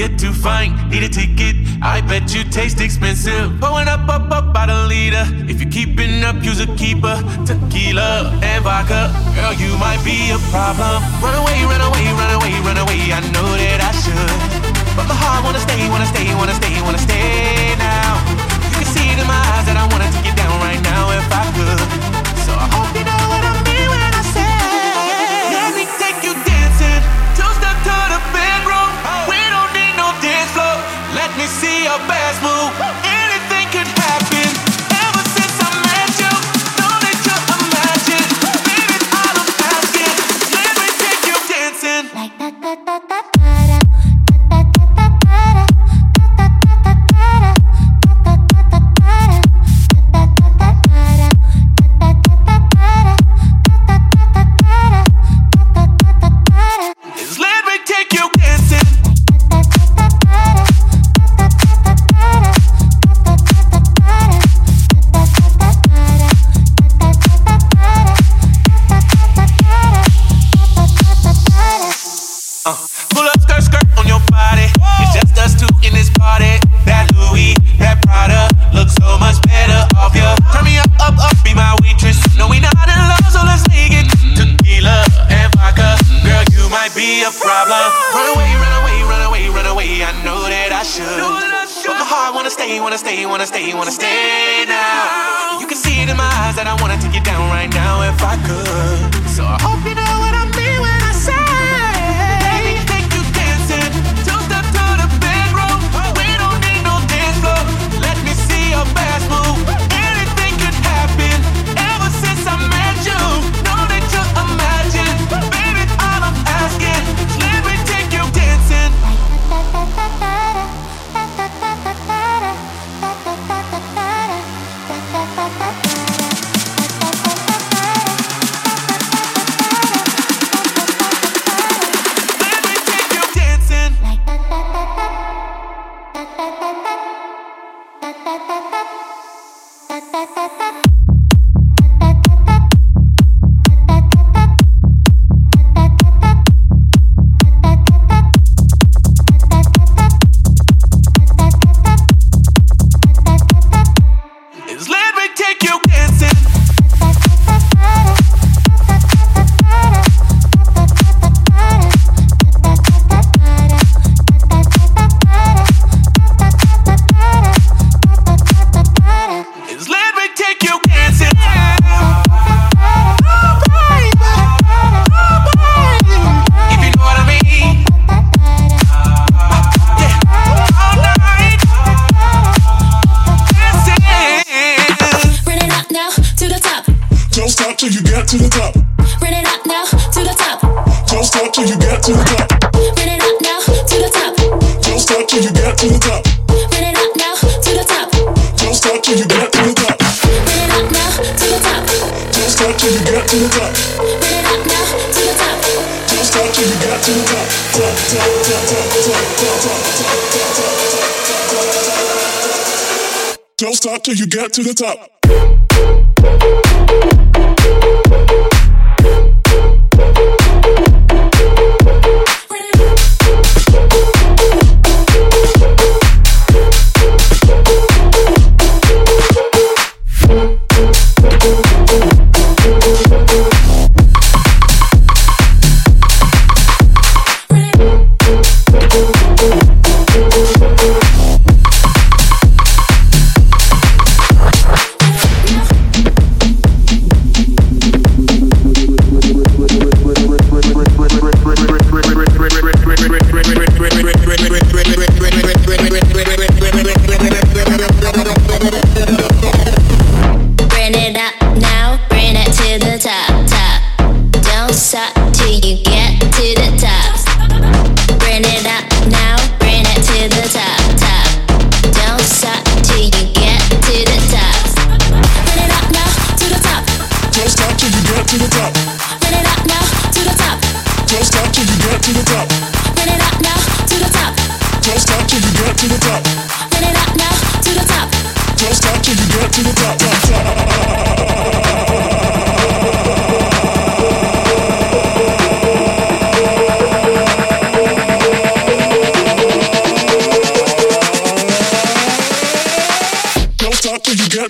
Get too fine, need a ticket. I bet you taste expensive. Pulling up, up, up the leader. If you're keeping up, use a keeper. Tequila and vodka. Girl, you might be a problem. Run away, run away, run away, run away. I know that I should. But my heart wanna stay, wanna stay, wanna stay, wanna stay now. You can see it in my eyes that I wanna take you down right now if I could. Heart wanna stay, wanna stay, wanna stay, wanna stay now. You can see it in my eyes that I wanna take you down right now if I could. So I hope to the top. Run it up now to the top. Don't stop till you get to the top. Run it up now to the top. Don't stop till you get to the top. Run it up now to the top. Don't stop till you get to the top. Run it up now to the top. Don't stop till you get to the top. Top, top, top, top, top, top, top, top, top, top, top. Don't stop till you get to the top.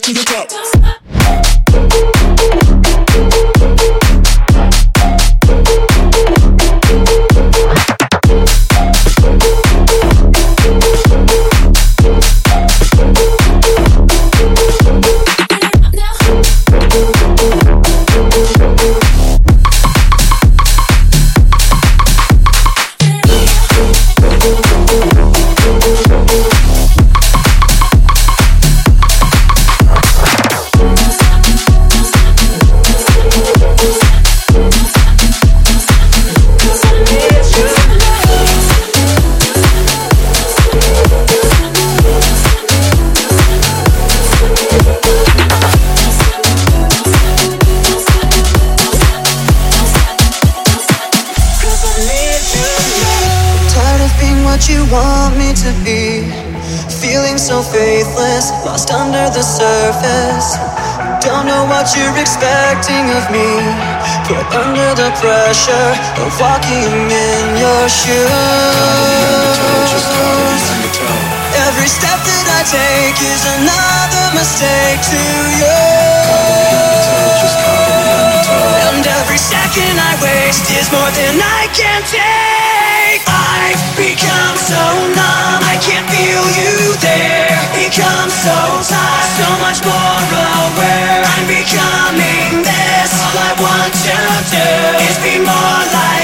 To the top. The pressure of walking in your shoes. Every step that I take is another mistake to you. And every second I waste is more than I can take. I've become so numb, I can't feel you there. Become so tired, so much more aware. I'm becoming more like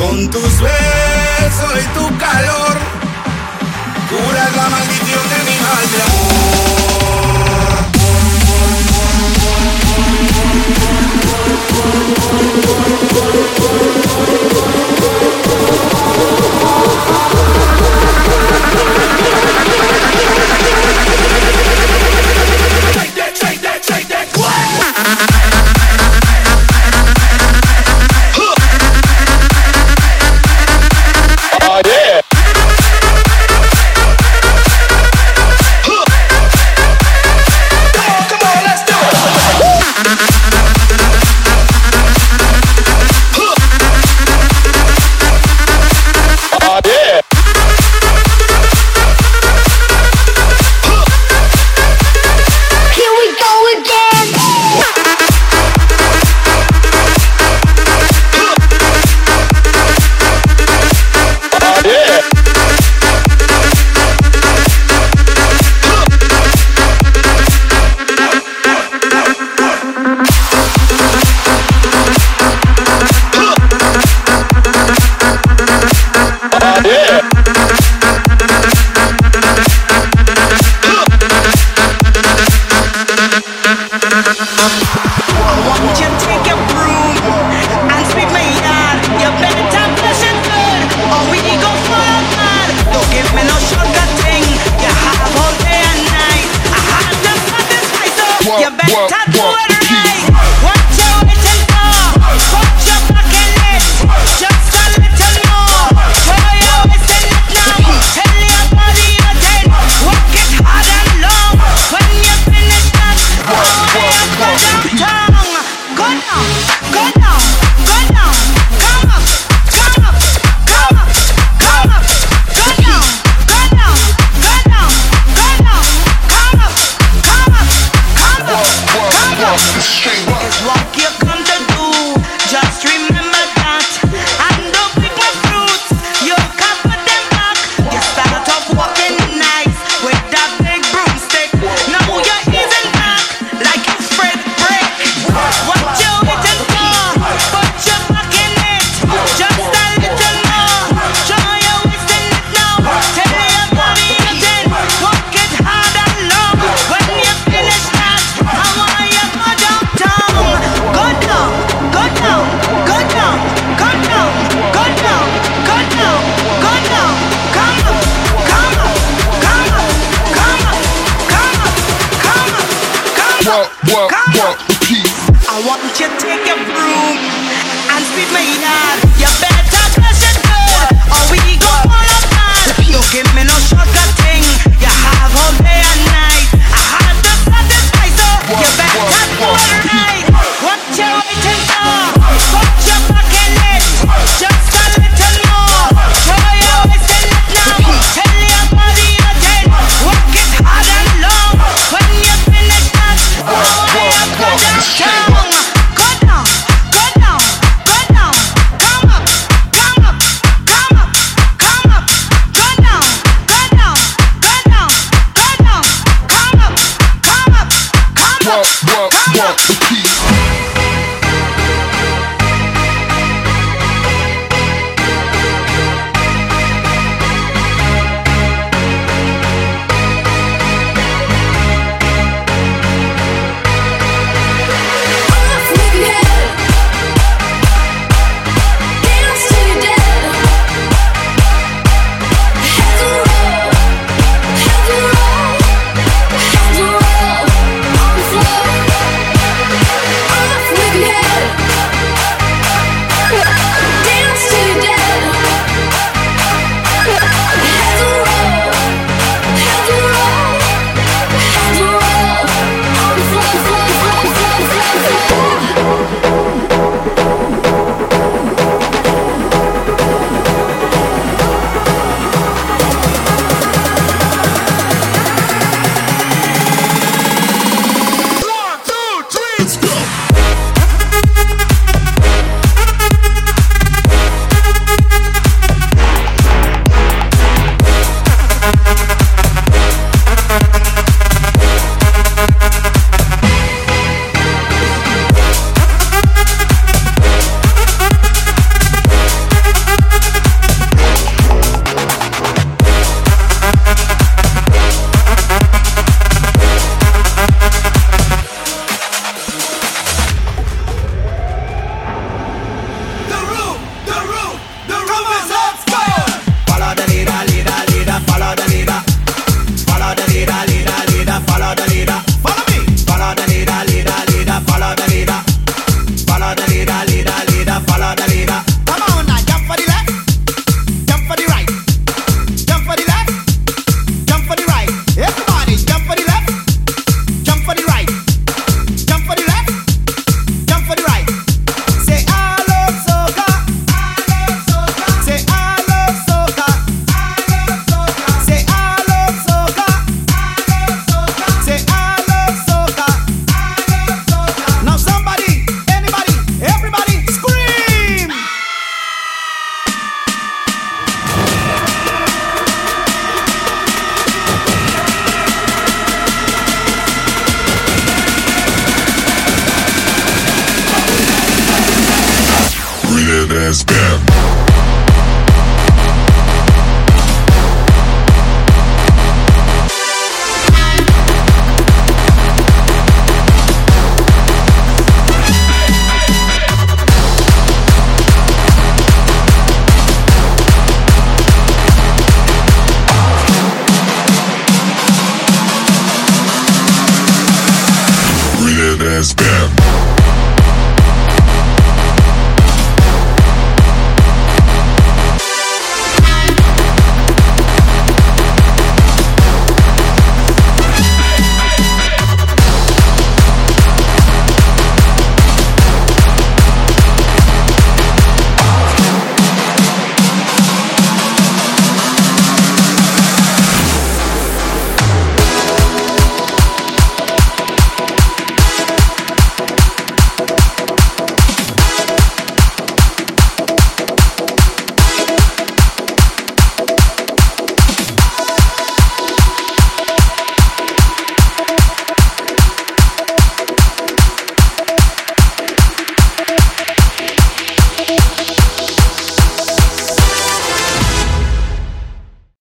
Con tus besos y tu calor, curas la maldición de mi mal de amor. want. I want you to take a broom and sweep my yard. You better close it good, or we go fall apart. You give me no shortcut. up.